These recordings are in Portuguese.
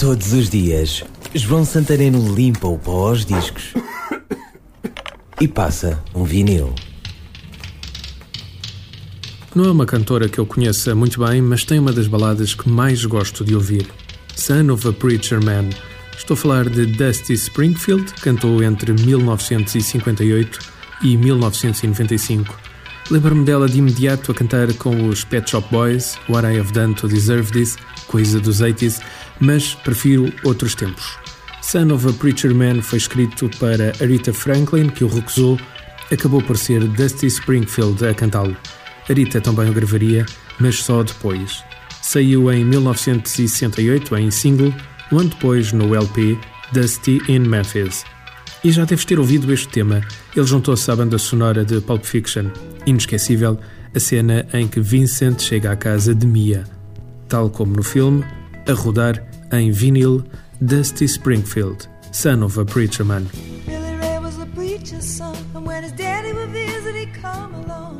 Todos os dias, João Santareno limpa o pó aos discos e passa um vinil. Não é uma cantora que eu conheça muito bem, mas tem uma das baladas que mais gosto de ouvir. Son of a Preacher Man. Estou a falar de Dusty Springfield, cantou entre 1958 e 1995. Lembro-me dela de imediato a cantar com os Pet Shop Boys, What I Have Done to Deserve This, coisa dos 80s, mas prefiro outros tempos. Son of a Preacher Man foi escrito para Aretha Franklin, que o recusou, acabou por ser Dusty Springfield a cantá-lo. Aretha também o gravaria, mas só depois. Saiu em 1968 em single, um ano depois no LP Dusty in Memphis. E já deves ter ouvido este tema. Ele juntou-se à banda sonora de Pulp Fiction. Inesquecível, a cena em que Vincent chega à casa de Mia. Tal como no filme, a rodar em vinil Dusty Springfield, son of a preacher man. Billy Ray was a preacher's son, and when his daddy would visit, he'd come along.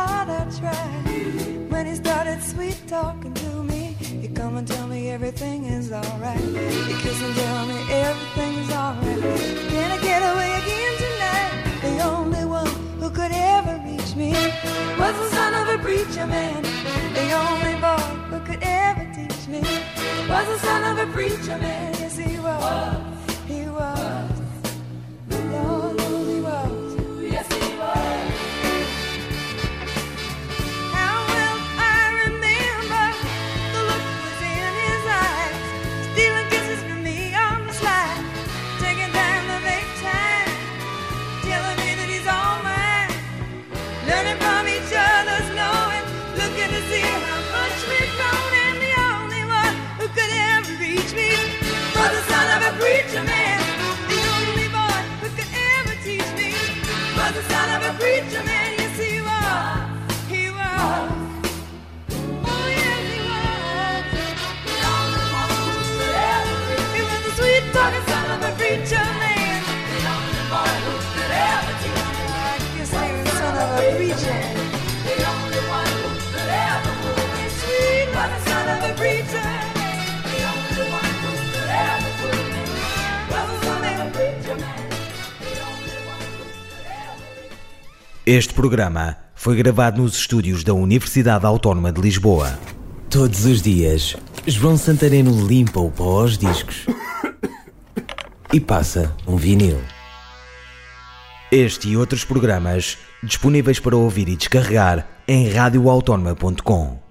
Hard I try. When he started sweet talking to me, he come and tell me everything is alright. He kiss and tell me everything's alright. Can I get away again tonight? The only one who could ever reach me was the son of a preacher man. The only boy who could ever teach me was the son of a preacher man. Yes, he was. He was. Este programa foi gravado nos estúdios da Universidade Autónoma de Lisboa. Todos os dias, João Santareno limpa o pó aos discos e passa um vinil. Este e outros programas disponíveis para ouvir e descarregar em radioautónoma.com.